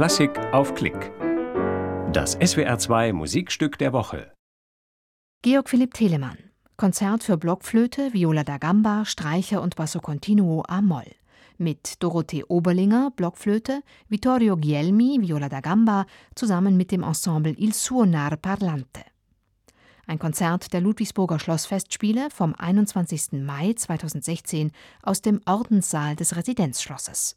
Klassik auf Klick. Das SWR2 Musikstück der Woche. Georg Philipp Telemann. Konzert für Blockflöte, Viola da Gamba, Streicher und Basso Continuo a-Moll. Mit Dorothee Oberlinger, Blockflöte, Vittorio Guglielmi, Viola da Gamba, zusammen mit dem Ensemble Il Suonar Parlante. Ein Konzert der Ludwigsburger Schlossfestspiele vom 21. Mai 2016 aus dem Ordenssaal des Residenzschlosses.